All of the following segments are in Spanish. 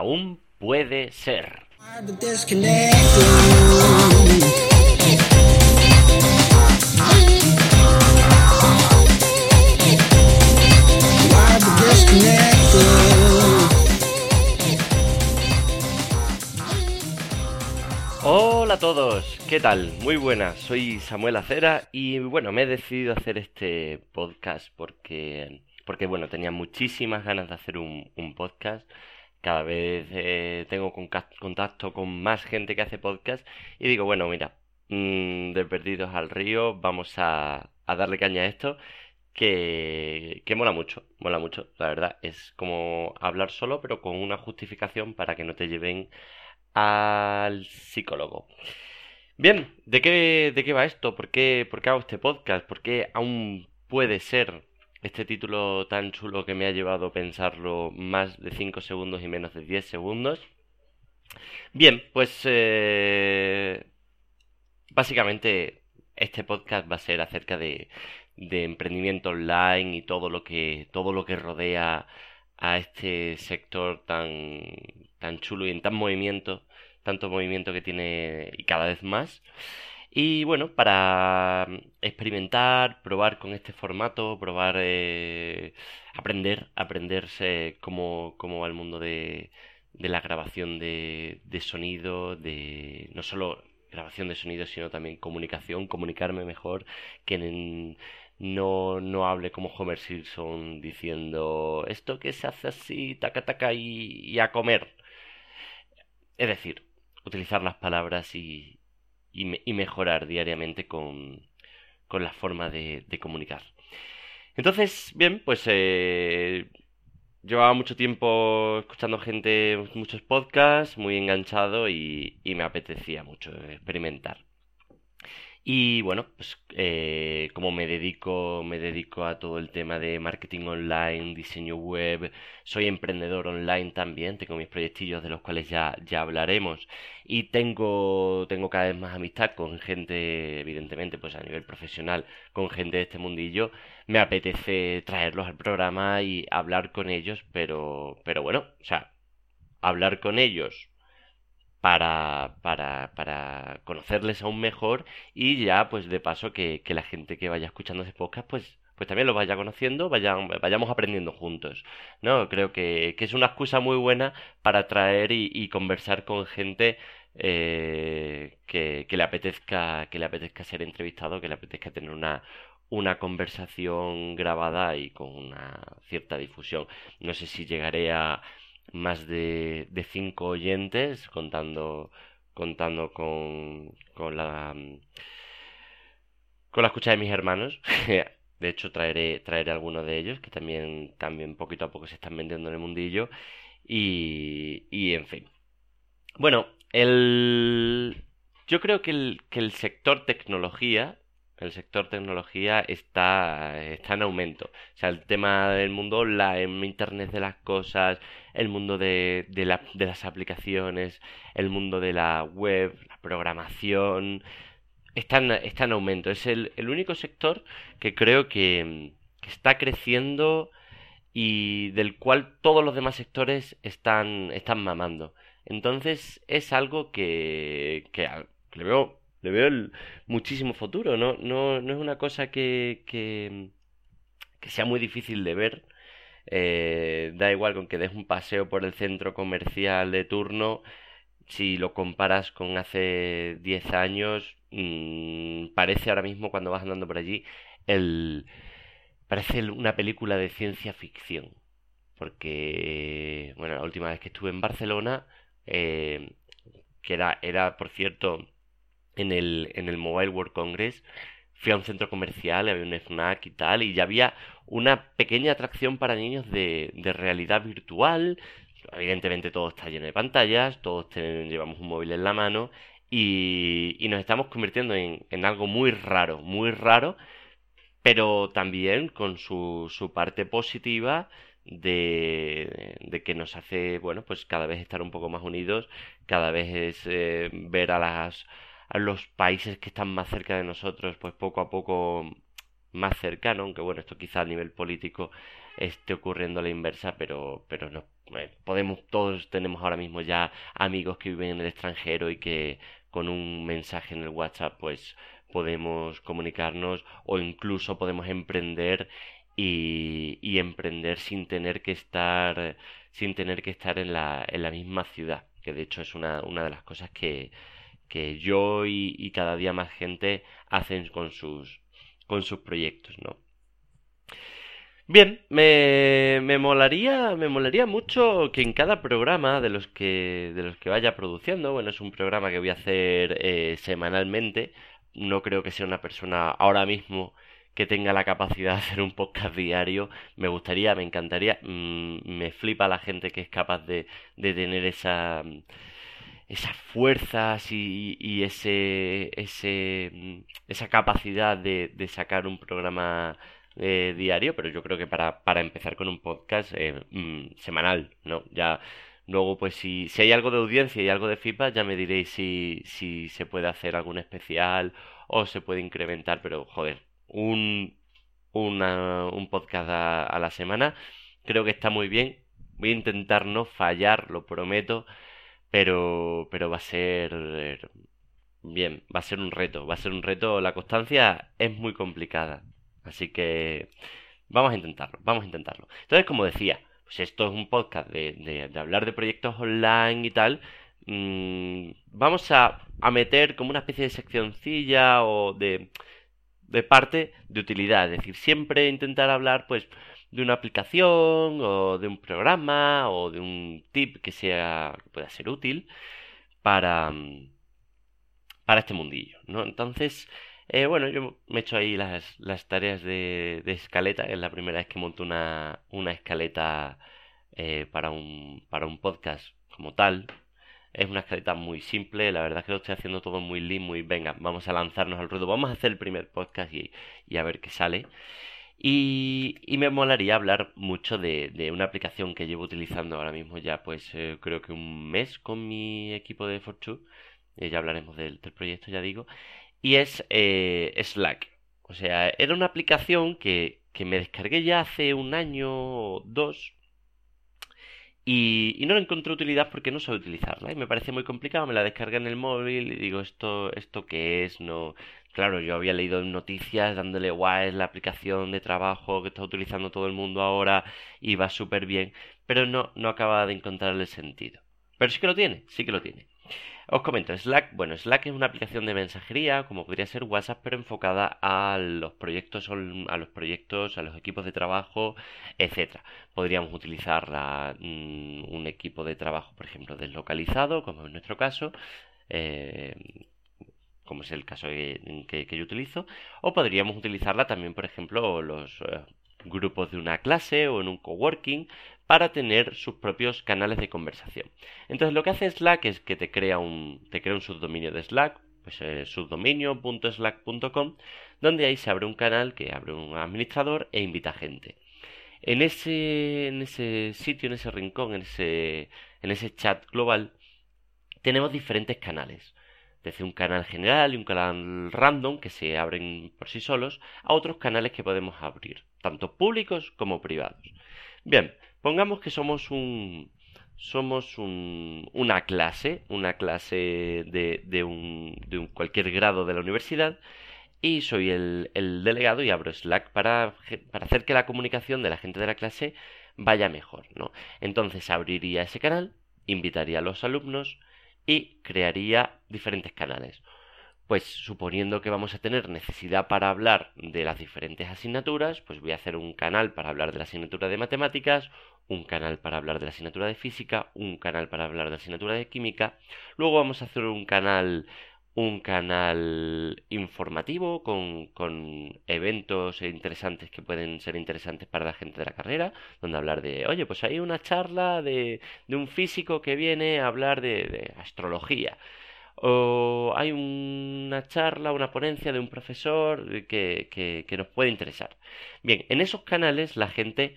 aún puede ser. Hola a todos, ¿qué tal? Muy buenas, soy Samuel Acera y bueno, me he decidido hacer este podcast porque, porque bueno, tenía muchísimas ganas de hacer un, podcast. Cada vez eh, tengo contacto con más gente que hace podcast y digo, bueno, mira, mm, de perdidos al río, vamos a, a darle caña a esto que, que mola mucho, mola mucho, la verdad. Es como hablar solo, pero con una justificación para que no te lleven al psicólogo. Bien, ¿de qué, de qué va esto? ¿Por qué, ¿Por qué hago este podcast? ¿Por qué aún puede ser este título tan chulo que me ha llevado a pensarlo más de 5 segundos y menos de 10 segundos? Bien, pues eh, básicamente este podcast va a ser acerca de, de emprendimiento online y todo lo que todo lo que rodea a este sector tan tan chulo y en tan movimiento, tanto movimiento que tiene y cada vez más. Y bueno, para experimentar, probar con este formato, probar, eh, aprender, aprenderse cómo, cómo va el mundo de, de la grabación de, de sonido, de no solo grabación de sonido, sino también comunicación, comunicarme mejor, que en, no, no hable como Homer Simpson diciendo esto que se hace así, taca taca y, a comer. Es decir, utilizar las palabras y, y, mejorar diariamente con, con la forma de, comunicar. Entonces, bien, pues eh, llevaba mucho tiempo escuchando gente, muchos podcasts, muy enganchado y, y me apetecía mucho experimentar. Y bueno, pues eh, como me dedico, me dedico a todo el tema de marketing online, diseño web, soy emprendedor online también, tengo mis proyectillos de los cuales ya, ya hablaremos. Y tengo, tengo cada vez más amistad con gente, evidentemente, pues a nivel profesional, con gente de este mundillo. Me apetece traerlos al programa y hablar con ellos, pero, pero bueno, o sea, hablar con ellos para, para, para conocerles aún mejor y ya pues de paso que, la gente que vaya escuchando ese podcast pues pues también lo vaya conociendo, vayan, vayamos aprendiendo juntos, ¿no? Creo que, que es una excusa muy buena para traer y, conversar con gente eh, que, que, le apetezca, que le apetezca ser entrevistado, que le apetezca tener una, una conversación grabada y con una cierta difusión. No sé si llegaré a, más de cinco oyentes contando contando con, con la con la escucha de mis hermanos. De hecho traeré traeré algunos de ellos que también también poquito a poco se están vendiendo en el mundillo. Y, y en fin. Bueno el yo creo que el, que el sector tecnología el sector tecnología está, está en aumento. O sea, el tema del mundo online, Internet de las cosas, el mundo de, de, la, de las aplicaciones, el mundo de la web, la programación, está en, está en aumento. Es el, el, único sector que creo que, que, está creciendo y del cual todos los demás sectores están, están mamando. Entonces es algo que, que le veo le veo el muchísimo futuro. No, no, no es una cosa que, que, sea muy difícil de ver. Eh, da igual con que des un paseo por el centro comercial de turno. Si lo comparas con hace 10 años, mmm, parece ahora mismo cuando vas andando por allí, el, parece una película de ciencia ficción. Porque, bueno, la última vez que estuve en Barcelona, eh, que era, era, por cierto, en el, en el Mobile World Congress, fui a un centro comercial, había un snack y tal, y ya había una pequeña atracción para niños de, de realidad virtual. Evidentemente todo está lleno de pantallas, todos llevamos un móvil en la mano y, y nos estamos convirtiendo en, en, algo muy raro, muy raro, pero también con su, su parte positiva de, de, que nos hace, bueno, pues cada vez estar un poco más unidos, cada vez es eh, ver a las a los países que están más cerca de nosotros, pues poco a poco más cercano, aunque bueno, esto quizá a nivel político esté ocurriendo a la inversa, pero, pero no, podemos, todos tenemos ahora mismo ya amigos que viven en el extranjero y que con un mensaje en el WhatsApp pues podemos comunicarnos o incluso podemos emprender y, y emprender sin tener que estar sin tener que estar en la, en la misma ciudad que de hecho es una, una de las cosas que, que yo y, cada día más gente hacen con sus con sus proyectos no Bien, me, me, molaría, me molaría mucho que en cada programa de los que, de los que vaya produciendo, bueno, es un programa que voy a hacer eh, semanalmente, no creo que sea una persona ahora mismo que tenga la capacidad de hacer un podcast diario, me gustaría, me encantaría, mmm, me flipa la gente que es capaz de, de tener esa esas fuerzas y, ese, mm, esa capacidad de, de sacar un programa eh, diario, pero yo creo que para, para empezar con un podcast eh, mm, semanal, ¿no? Ya luego, pues si, si hay algo de audiencia y algo de feedback, ya me diréis si, si se puede hacer algún especial o se puede incrementar, pero joder, un, una, un podcast a, a la semana creo que está muy bien. Voy a intentar no fallar, lo prometo, pero, pero va a ser bien, va a ser un reto, va a ser un reto. La constancia es muy complicada, Así que vamos a intentarlo, vamos a intentarlo. Entonces, como decía, pues esto es un podcast de, de, hablar de proyectos online y tal. Mmm, vamos a, a, meter como una especie de seccioncilla o de, de parte de utilidad. Es decir, siempre intentar hablar pues de una aplicación o de un programa o de un tip que sea que pueda ser útil para, para este mundillo, ¿no? Entonces, eh, bueno, yo me he hecho ahí las, las tareas de, de, escaleta. Es la primera vez que monto una, una escaleta eh, para, un, para un podcast como tal. Es una escaleta muy simple. La verdad es que lo estoy haciendo todo muy lean, muy venga, vamos a lanzarnos al ruedo. Vamos a hacer el primer podcast y, y a ver qué sale. Y, me molaría hablar mucho de, una aplicación que llevo utilizando ahora mismo ya, pues eh, creo que un mes con mi equipo de Fortune. Eh, ya hablaremos del, del proyecto, ya digo y es eh, Slack. O sea, era una aplicación que, que, me descargué ya hace un año o dos y, no le encontré utilidad porque no sé utilizarla y me parece muy complicado. Me la descargué en el móvil y digo, ¿esto, esto qué es? No. Claro, yo había leído noticias dándole guay, la aplicación de trabajo que está utilizando todo el mundo ahora y va súper bien, pero no, no acaba de encontrarle sentido. Pero sí que lo tiene, sí que lo tiene. Os comento, Slack, bueno, Slack es una aplicación de mensajería, como podría ser WhatsApp, pero enfocada a los proyectos, a los proyectos, a los equipos de trabajo, etcétera. Podríamos utilizar mmm, un equipo de trabajo, por ejemplo, deslocalizado, como en nuestro caso, eh, como es el caso que, que, que, yo utilizo, o podríamos utilizarla también, por ejemplo, los eh, grupos de una clase o en un coworking para tener sus propios canales de conversación. Entonces lo que hace Slack es que te crea un, te crea un subdominio de Slack, pues eh, subdominio.slack.com, donde ahí se abre un canal que abre un administrador e invita gente. En ese, en ese sitio, en ese rincón, en ese, en ese chat global, tenemos diferentes canales. Desde un canal general y un canal random que se abren por sí solos a otros canales que podemos abrir, tanto públicos como privados. Bien, Pongamos que somos un somos un, una clase, una clase de, un, de un cualquier grado de la universidad y soy el, el delegado y abro Slack para, para, hacer que la comunicación de la gente de la clase vaya mejor, ¿no? Entonces abriría ese canal, invitaría a los alumnos y crearía diferentes canales. Pues suponiendo que vamos a tener necesidad para hablar de las diferentes asignaturas, pues voy a hacer un canal para hablar de la asignatura de matemáticas, un canal para hablar de la asignatura de física, un canal para hablar de la asignatura de química. Luego vamos a hacer un canal un canal informativo con, con, eventos interesantes que pueden ser interesantes para la gente de la carrera, donde hablar de, oye, pues hay una charla de, de un físico que viene a hablar de, de astrología o hay una charla, una ponencia de un profesor que, que, nos puede interesar. Bien, en esos canales la gente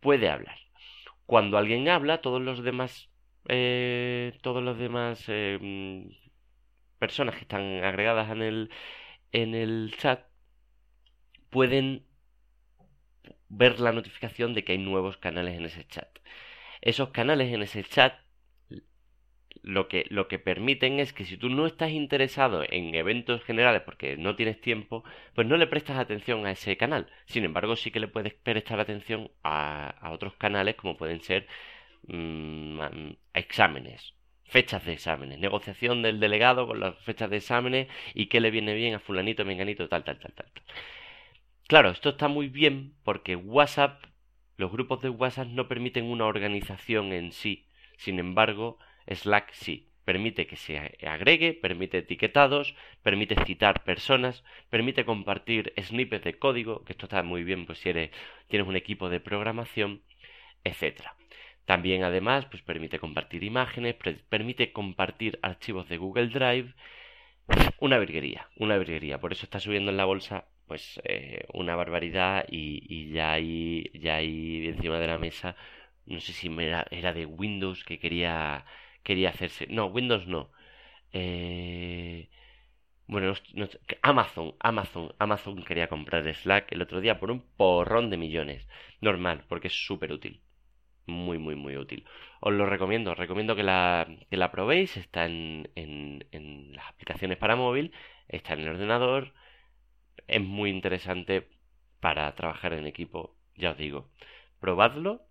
puede hablar. Cuando alguien habla, todos los demás, eh, todos los demás eh, personas que están agregadas en el, en el chat pueden ver la notificación de que hay nuevos canales en ese chat. Esos canales en ese chat lo que, lo que permiten es que si tú no estás interesado en eventos generales porque no tienes tiempo, pues no le prestas atención a ese canal. Sin embargo, sí que le puedes prestar atención a, otros canales como pueden ser mm, exámenes, fechas de exámenes, negociación del delegado con las fechas de exámenes y qué le viene bien a fulanito, menganito, tal, tal, tal, tal. Claro, esto está muy bien porque WhatsApp, los grupos de WhatsApp no permiten una organización en sí. Sin embargo, Slack sí. Permite que se agregue, permite etiquetados, permite citar personas, permite compartir snippets de código, que esto está muy bien pues si eres, tienes un equipo de programación, etcétera. También además pues permite compartir imágenes, permite compartir archivos de Google Drive. Una virguería, una virguería. Por eso está subiendo en la bolsa pues eh, una barbaridad y, ya hay ya hay encima de la mesa no sé si era de Windows que quería quería hacerse. No, Windows no. Eh... Bueno, Amazon, Amazon, Amazon quería comprar Slack el otro día por un porrón de millones. Normal, porque es súper útil. Muy, muy, muy útil. Os lo recomiendo, os recomiendo que la, que la probéis. Está en, en, en las aplicaciones para móvil, está en el ordenador. Es muy interesante para trabajar en equipo, ya os digo. Probadlo.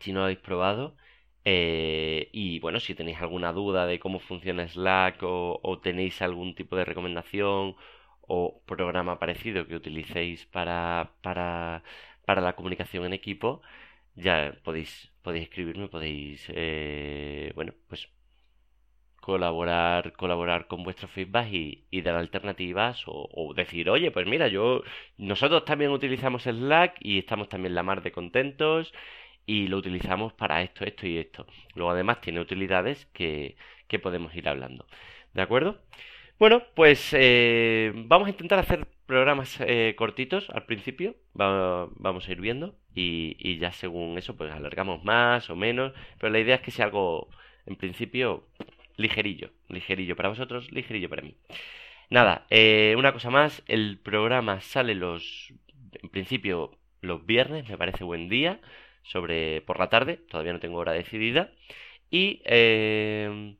Si no lo habéis probado, eh, y bueno, si tenéis alguna duda de cómo funciona Slack o, tenéis algún tipo de recomendación o programa parecido que utilicéis para, para, para la comunicación en equipo, ya podéis, podéis escribirme, podéis, eh, bueno, pues colaborar, colaborar con vuestro feedback y, dar alternativas o, o, decir, oye, pues mira, yo, nosotros también utilizamos Slack y estamos también la mar de contentos y lo utilizamos para esto, esto y esto. Luego además tiene utilidades que, que podemos ir hablando. ¿De acuerdo? Bueno, pues eh, vamos a intentar hacer programas eh, cortitos al principio, vamos a ir viendo y, y, ya según eso pues alargamos más o menos, pero la idea es que sea algo en principio ligerillo, ligerillo para vosotros, ligerillo para mí. Nada, eh, una cosa más, el programa sale los, en principio los viernes, me parece buen día, sobre por la tarde, todavía no tengo hora decidida. Y eh,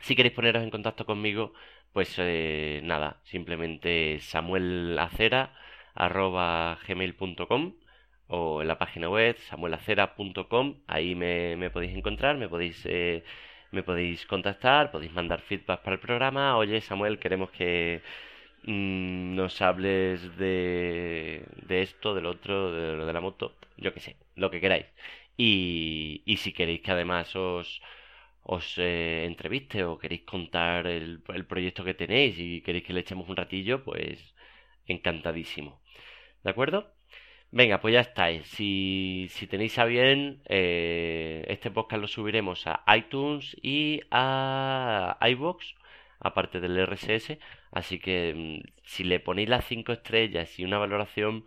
si queréis poneros en contacto conmigo, pues eh, nada, simplemente samuelacera.gmail.com o en la página web samuelacera.com, ahí me, podéis encontrar, me podéis, eh, me podéis contactar, podéis mandar feedback para el programa. Oye, Samuel, queremos que Mm, nos hables de, de esto, del otro, de lo de la moto, yo que sé, lo que queráis. Y, y si queréis que además os, os eh, entreviste o queréis contar el, el, proyecto que tenéis y queréis que le echemos un ratillo, pues encantadísimo. ¿De acuerdo? Venga, pues ya estáis. Si, si tenéis a bien, eh, este podcast lo subiremos a iTunes y a iBox aparte del RSS. Así que mm, si le ponéis las 5 estrellas y una valoración,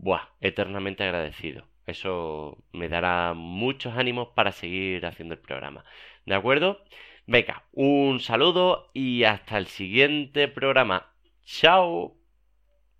¡buah! Eternamente agradecido. Eso me dará muchos ánimos para seguir haciendo el programa. ¿De acuerdo? Venga, un saludo y hasta el siguiente programa. ¡Chao!